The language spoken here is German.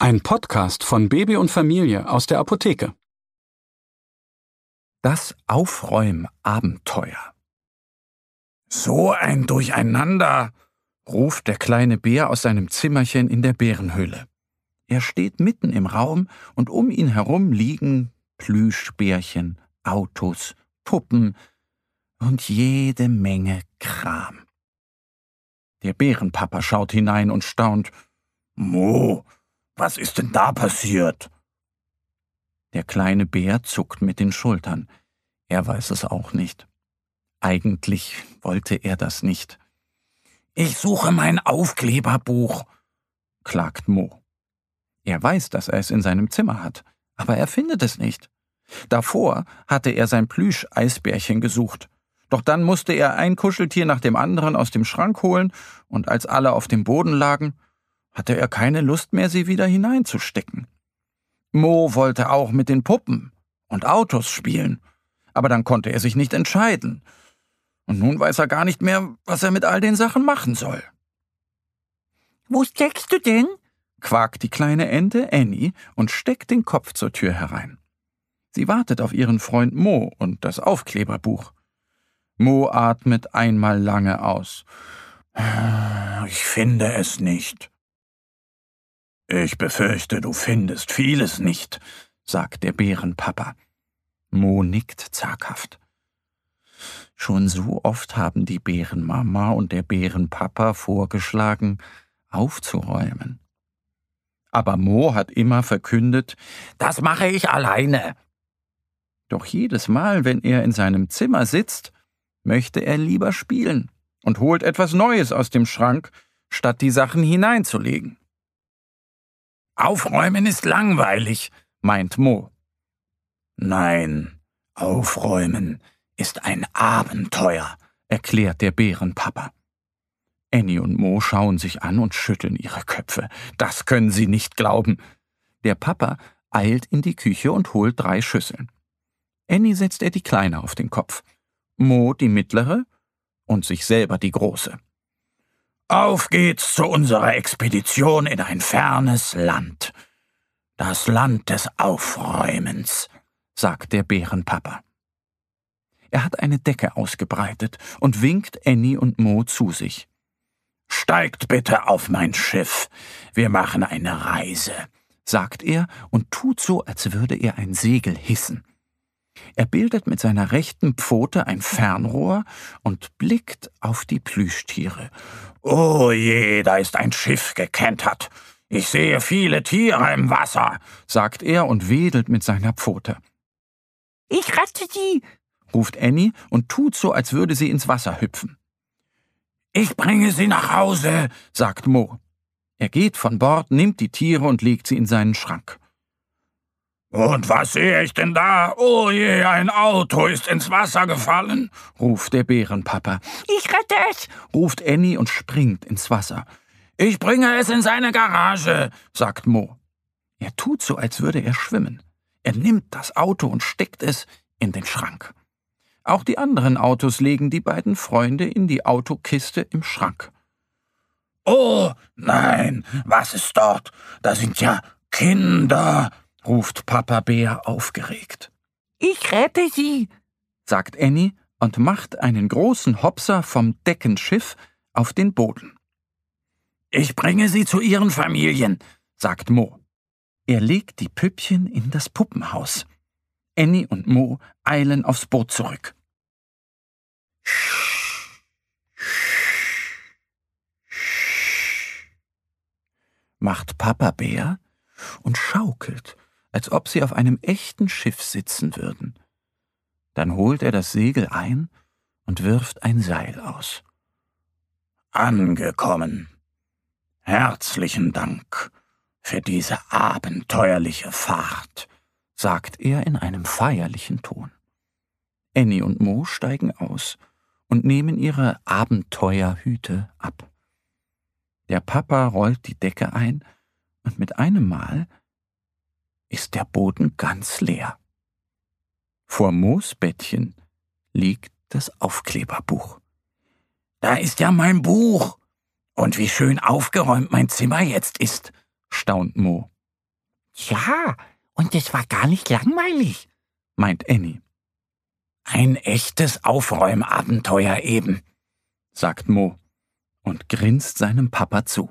Ein Podcast von Baby und Familie aus der Apotheke. Das Aufräumabenteuer. So ein Durcheinander, ruft der kleine Bär aus seinem Zimmerchen in der Bärenhöhle. Er steht mitten im Raum und um ihn herum liegen Plüschbärchen, Autos, Puppen und jede Menge Kram. Der Bärenpapa schaut hinein und staunt. Mo, was ist denn da passiert? Der kleine Bär zuckt mit den Schultern. Er weiß es auch nicht. Eigentlich wollte er das nicht. Ich suche mein Aufkleberbuch, klagt Mo. Er weiß, dass er es in seinem Zimmer hat, aber er findet es nicht. Davor hatte er sein Plüsch-Eisbärchen gesucht. Doch dann musste er ein Kuscheltier nach dem anderen aus dem Schrank holen, und als alle auf dem Boden lagen, hatte er keine Lust mehr, sie wieder hineinzustecken. Mo wollte auch mit den Puppen und Autos spielen, aber dann konnte er sich nicht entscheiden. Und nun weiß er gar nicht mehr, was er mit all den Sachen machen soll. Wo steckst du denn? quakt die kleine Ente Annie und steckt den Kopf zur Tür herein. Sie wartet auf ihren Freund Mo und das Aufkleberbuch. Mo atmet einmal lange aus. Ich finde es nicht. Ich befürchte, du findest vieles nicht, sagt der Bärenpapa. Mo nickt zaghaft. Schon so oft haben die Bärenmama und der Bärenpapa vorgeschlagen, aufzuräumen. Aber Mo hat immer verkündet, das mache ich alleine. Doch jedes Mal, wenn er in seinem Zimmer sitzt, möchte er lieber spielen und holt etwas Neues aus dem Schrank, statt die Sachen hineinzulegen. Aufräumen ist langweilig, meint Mo. Nein, aufräumen ist ein Abenteuer, erklärt der Bärenpapa. Annie und Mo schauen sich an und schütteln ihre Köpfe. Das können sie nicht glauben. Der Papa eilt in die Küche und holt drei Schüsseln. Annie setzt er die kleine auf den Kopf, Mo die mittlere und sich selber die große. Auf geht's zu unserer Expedition in ein fernes Land. Das Land des Aufräumens, sagt der Bärenpapa. Er hat eine Decke ausgebreitet und winkt Annie und Mo zu sich. Steigt bitte auf mein Schiff. Wir machen eine Reise, sagt er und tut so, als würde er ein Segel hissen. Er bildet mit seiner rechten Pfote ein Fernrohr und blickt auf die Plüschtiere. Oh je, da ist ein Schiff gekentert. Ich sehe viele Tiere im Wasser, sagt er und wedelt mit seiner Pfote. Ich rette sie, ruft Annie und tut so, als würde sie ins Wasser hüpfen. Ich bringe sie nach Hause, sagt Mo. Er geht von Bord, nimmt die Tiere und legt sie in seinen Schrank. Und was sehe ich denn da? Oh je, ein Auto ist ins Wasser gefallen, ruft der Bärenpapa. Ich rette es, ruft Annie und springt ins Wasser. Ich bringe es in seine Garage, sagt Mo. Er tut so, als würde er schwimmen. Er nimmt das Auto und steckt es in den Schrank. Auch die anderen Autos legen die beiden Freunde in die Autokiste im Schrank. Oh, nein, was ist dort? Da sind ja Kinder, ruft Papa Bär aufgeregt. Ich rette Sie, sagt Annie und macht einen großen Hopser vom Deckenschiff auf den Boden. Ich bringe Sie zu Ihren Familien, sagt Mo. Er legt die Püppchen in das Puppenhaus. Annie und Mo eilen aufs Boot zurück. macht Papa Bär und schaukelt als ob sie auf einem echten Schiff sitzen würden. Dann holt er das Segel ein und wirft ein Seil aus. Angekommen. Herzlichen Dank für diese abenteuerliche Fahrt, sagt er in einem feierlichen Ton. Annie und Mo steigen aus und nehmen ihre Abenteuerhüte ab. Der Papa rollt die Decke ein und mit einem Mal ist der Boden ganz leer. Vor Moos Bettchen liegt das Aufkleberbuch. Da ist ja mein Buch. Und wie schön aufgeräumt mein Zimmer jetzt ist, staunt Mo. Ja, und es war gar nicht langweilig, meint Annie. Ein echtes Aufräumabenteuer eben, sagt Mo und grinst seinem Papa zu.